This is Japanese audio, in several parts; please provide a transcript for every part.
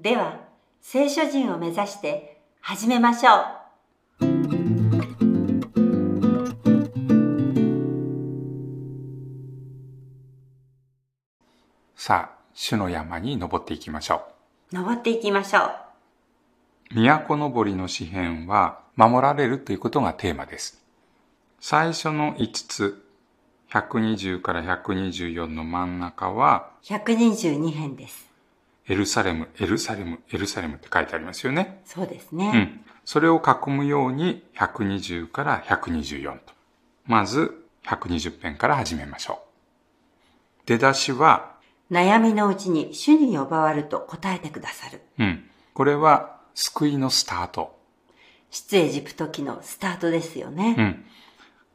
では、聖書人を目指して始めましょう。さあ主の山に登っていきましょ登っていきましょう。う都登りの詩篇は守られるということがテーマです最初の5つ120から124の真ん中は122編です。エルサレム、エルサレム、エルサレムって書いてありますよね。そうですね。うん。それを囲むように120から124と。まず120編から始めましょう。出だしは、悩みのうちに主に呼ばわると答えてくださる。うん。これは救いのスタート。出エジプト記のスタートですよね。うん。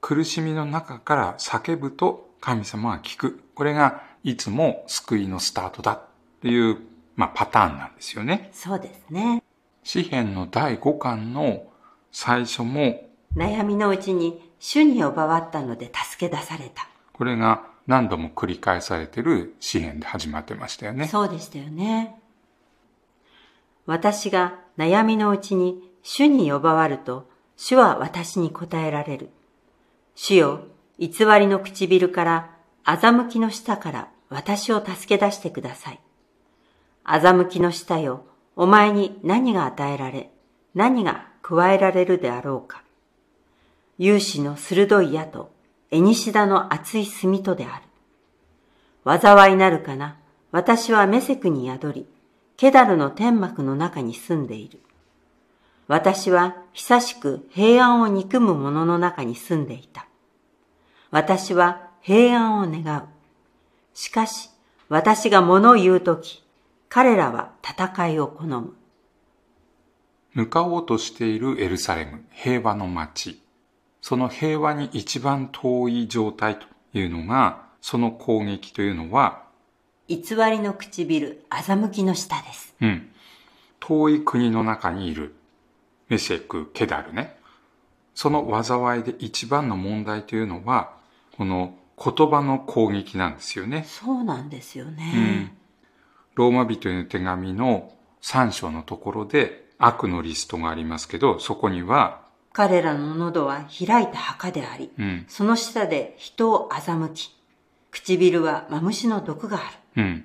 苦しみの中から叫ぶと神様が聞く。これがいつも救いのスタートだっていう、まあ、パターンなんですよね。そうですね。詩篇の第5巻の最初も悩みのうちに主に呼ばわったので助け出された。これが何度も繰り返されている詩篇で始まってましたよね。そうでしたよね。私が悩みのうちに主に呼ばわると、主は私に答えられる。主よ、偽りの唇から、欺きの舌から私を助け出してください。欺きの舌よ、お前に何が与えられ、何が加えられるであろうか。勇士の鋭い矢と、エニシダの厚い墨とである。災いなるかな。私はメセクに宿り、ケダルの天幕の中に住んでいる。私は久しく平安を憎む者の中に住んでいた。私は平安を願う。しかし、私が物を言うとき、彼らは戦いを好む。向かおうとしているエルサレム、平和の街。その平和に一番遠い状態というのが、その攻撃というのは、偽りの唇、欺きの舌です。うん、遠い国の中にいるメシェク、ケダルね。その災いで一番の問題というのは、この言葉の攻撃なんですよね。そうなんですようんね。ローマ人への手紙の3章のところで悪のリストがありますけど、そこには、彼らの喉は開いた墓であり、うん、その下で人を欺き、唇はマムシの毒がある。うん。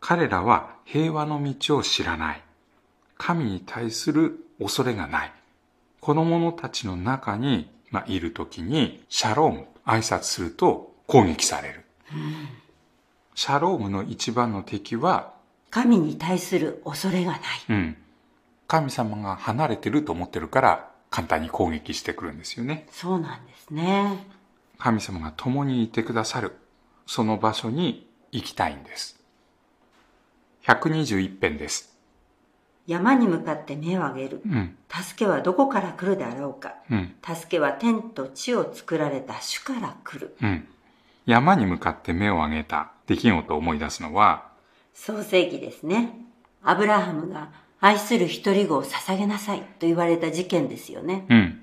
彼らは平和の道を知らない。神に対する恐れがない。この者たちの中に、まあ、いるときに、シャローム、挨拶すると攻撃される。シャロームの一番の敵は、神に対する恐れがない。うん。神様が離れてると思ってるから、簡単に攻撃してくるんですよね。そうなんですね。神様が共にいてくださる、その場所に行きたいんです。121編です。山に向かって目を上げる。うん、助けはどこから来るであろうか。うん、助けは天と地を作られた主から来る。うん。山に向かって目を上げた出来事を思い出すのは、創世記ですね。アブラハムが愛する一人子を捧げなさいと言われた事件ですよね。うん。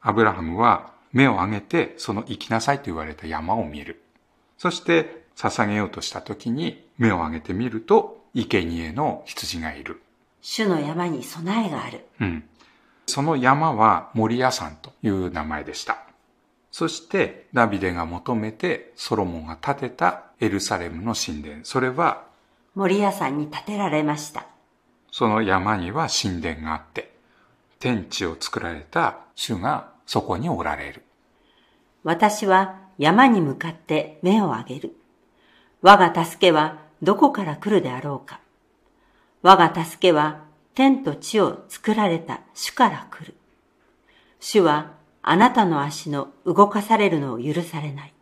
アブラハムは目を上げてその行きなさいと言われた山を見る。そして捧げようとした時に目を上げてみると生贄の羊がいる。主の山に備えがある。うん。その山は森屋山という名前でした。そしてダビデが求めてソロモンが建てたエルサレムの神殿。それは森屋さんに建てられました。その山には神殿があって、天地を作られた主がそこにおられる。私は山に向かって目を上げる。我が助けはどこから来るであろうか。我が助けは天と地を作られた主から来る。主はあなたの足の動かされるのを許されない。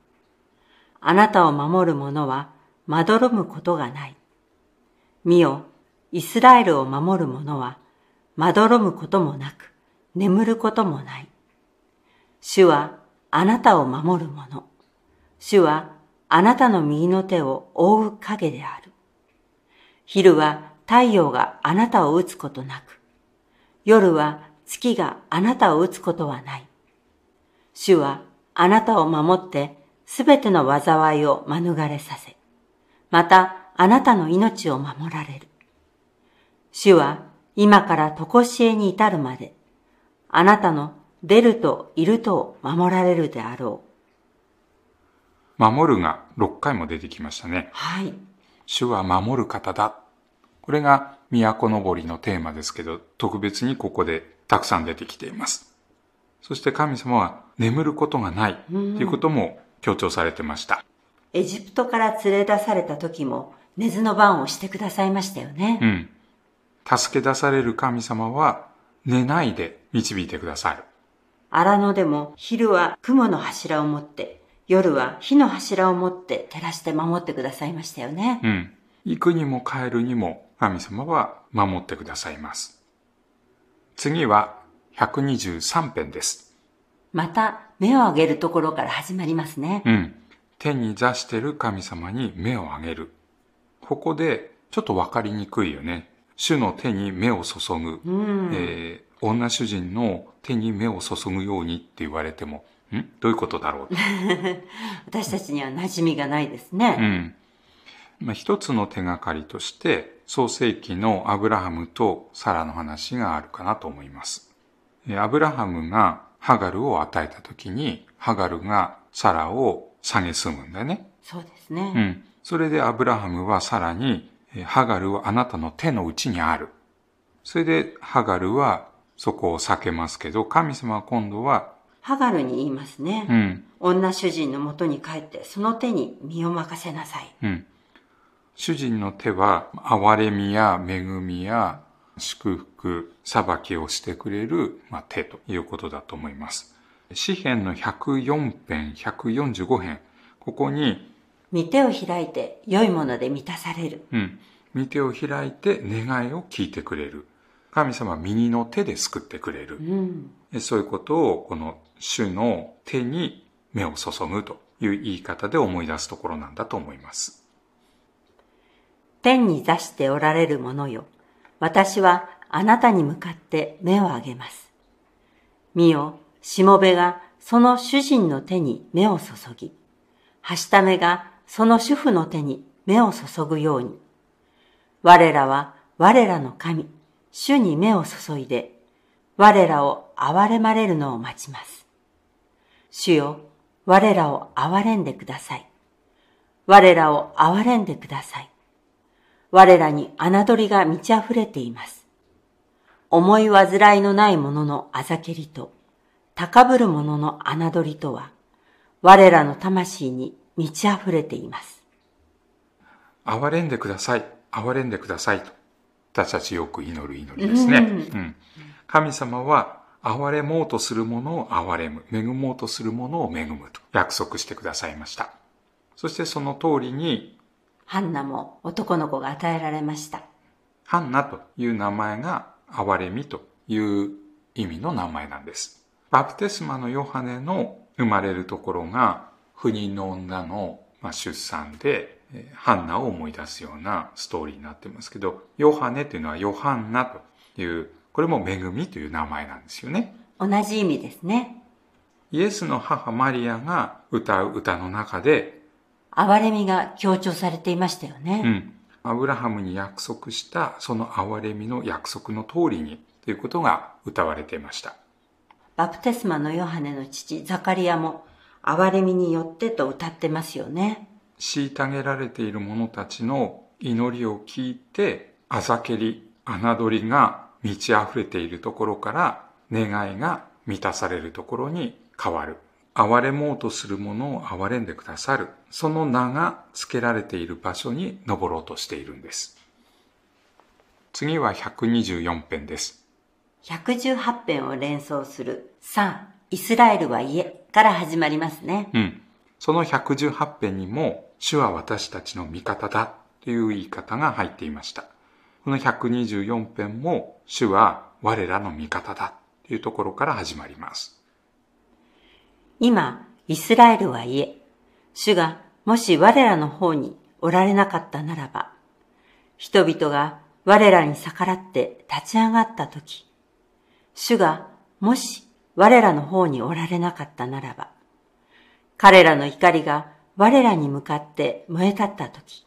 あなたを守る者はまどろむことがない。見よ、イスラエルを守る者は、まどろむこともなく、眠ることもない。主はあなたを守る者。主はあなたの右の手を覆う影である。昼は太陽があなたを打つことなく、夜は月があなたを打つことはない。主はあなたを守ってすべての災いを免れさせ、またあなたの命を守られる。主は今からとこしえに至るまで、あなたの出るといるとを守られるであろう。守るが6回も出てきましたね。はい。主は守る方だ。これが都のぼりのテーマですけど、特別にここでたくさん出てきています。そして神様は眠ることがないということも強調されてました。エジプトから連れ出された時も寝ずの番をしてくださいましたよね。うん。助け出される神様は寝ないで導いてくださる。荒野でも昼は雲の柱を持って、夜は火の柱を持って照らして守ってくださいましたよね。うん。行くにも帰るにも神様は守ってくださいます。次は123編です。また目を上げるところから始まりますね。うん。天に座してる神様に目を上げる。ここでちょっとわかりにくいよね。主の手に目を注ぐ。うん、えー、女主人の手に目を注ぐようにって言われても、ん？どういうことだろう 私たちには馴染みがないですね。うん。まあ、一つの手がかりとして、創世記のアブラハムとサラの話があるかなと思います。アブラハムがハガルを与えた時に、ハガルがサラを蔑むんだよね。そうですね。うん。それでアブラハムはさらに、ハガルはあなたの手の内にある。それでハガルはそこを避けますけど、神様は今度は、ハガルに言いますね。うん。女主人のもとに帰って、その手に身を任せなさい。うん。主人の手は、憐れみや恵みや祝福、裁きをしてくれる、まあ、手ということだと思います。詩編の104編、145編、ここに、見手を開いて良いもので満たされる。うん。見手を開いて願いを聞いてくれる。神様は右の手で救ってくれる。うん、そういうことを、この主の手に目を注ぐという言い方で思い出すところなんだと思います。天に座しておられる者よ。私はあなたに向かって目を上げます。見よ、しもべがその主人の手に目を注ぎ、はしためがその主婦の手に目を注ぐように。我らは我らの神、主に目を注いで、我らを憐れまれるのを待ちます。主よ、我らを憐れんでください。我らを憐れんでください。我らに侮りが満ち溢れています。思い煩いのない者のあざけりと、高ぶる者の侮りとは、我らの魂に満ち溢れています。憐れんでください、憐れんでくださいと、私たちよく祈る祈りですね。うん、神様は、憐れもうとする者を憐れむ、恵もうとする者を恵むと約束してくださいました。そしてその通りにハンナも男の子が与えられました。ハンナという名前が憐れみという意味の名前なんです。バプテスマのヨハネの生まれるところが不妊の女の出産でハンナを思い出すようなストーリーになってますけど、ヨハネというのはヨハンナという、これも恵みという名前なんですよね。同じ意味ですね。イエスの母マリアが歌う歌の中で憐れみが強調されていましたよね。うん。アブラハムに約束したその憐れみの約束の通りにということが歌われていました。バプテスマのヨハネの父ザカリアも憐れみによってと歌ってますよね。虐げられている者たちの祈りを聞いて、あざけり、侮りが満ち溢れているところから願いが満たされるところに変わる。憐れもうとする者を憐れんでくださる。その名が付けられている場所に登ろうとしているんです。次は124編です。118編を連想する、さあ、イスラエルは家から始まりますね。うん。その118編にも、主は私たちの味方だという言い方が入っていました。この124編も主は我らの味方だというところから始まります。今、イスラエルは言え、主がもし我らの方におられなかったならば、人々が我らに逆らって立ち上がったとき、主がもし我らの方におられなかったならば、彼らの怒りが我らに向かって燃え立ったとき、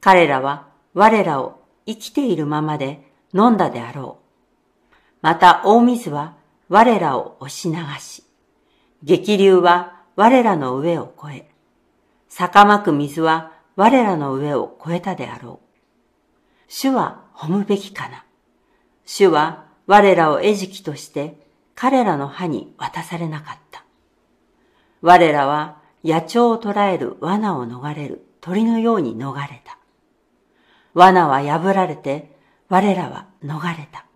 彼らは我らを生きているままで飲んだであろう。また大水は我らを押し流し、激流は我らの上を越え、坂巻く水は我らの上を越えたであろう。主は褒むべきかな。主は我らを餌食として彼らの歯に渡されなかった。我らは野鳥を捕らえる罠を逃れる鳥のように逃れた。罠は破られて我らは逃れた。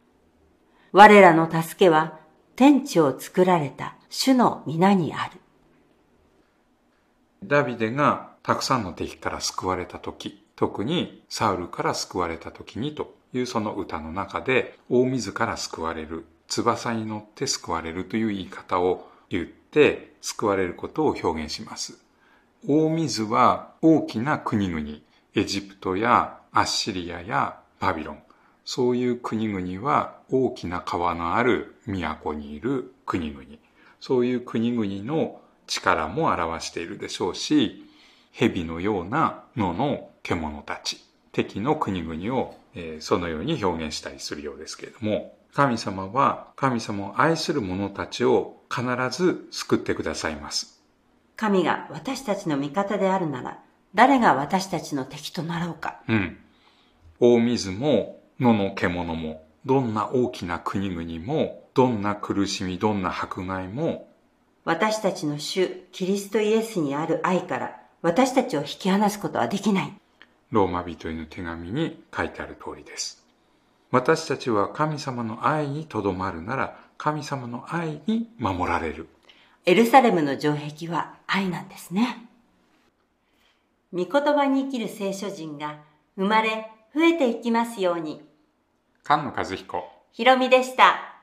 我らの助けは天地を作られた主の皆にある。ダビデがたくさんの敵から救われた時、特にサウルから救われた時にというその歌の中で、大水から救われる、翼に乗って救われるという言い方を言って救われることを表現します。大水は大きな国々、エジプトやアッシリアやバビロン、そういう国々は大きな川のある都にいる国々、そういう国々の力も表しているでしょうし、蛇のような野の獣たち、敵の国々を、えー、そのように表現したりするようですけれども、神様は神様を愛する者たちを必ず救ってくださいます。神が私たちの味方であるなら、誰が私たちの敵となろうか。うん。大水も野の獣も、どんな大きな国々も、どんな苦しみ、どんな迫害も、私たちの主、キリストイエスにある愛から、私たちを引き離すことはできない。ローマ人への手紙に書いてある通りです。私たちは神様の愛にとどまるなら、神様の愛に守られる。エルサレムの城壁は愛なんですね。御言葉に生きる聖書人が生まれ増えていきますように。菅野和彦。ひろみでした。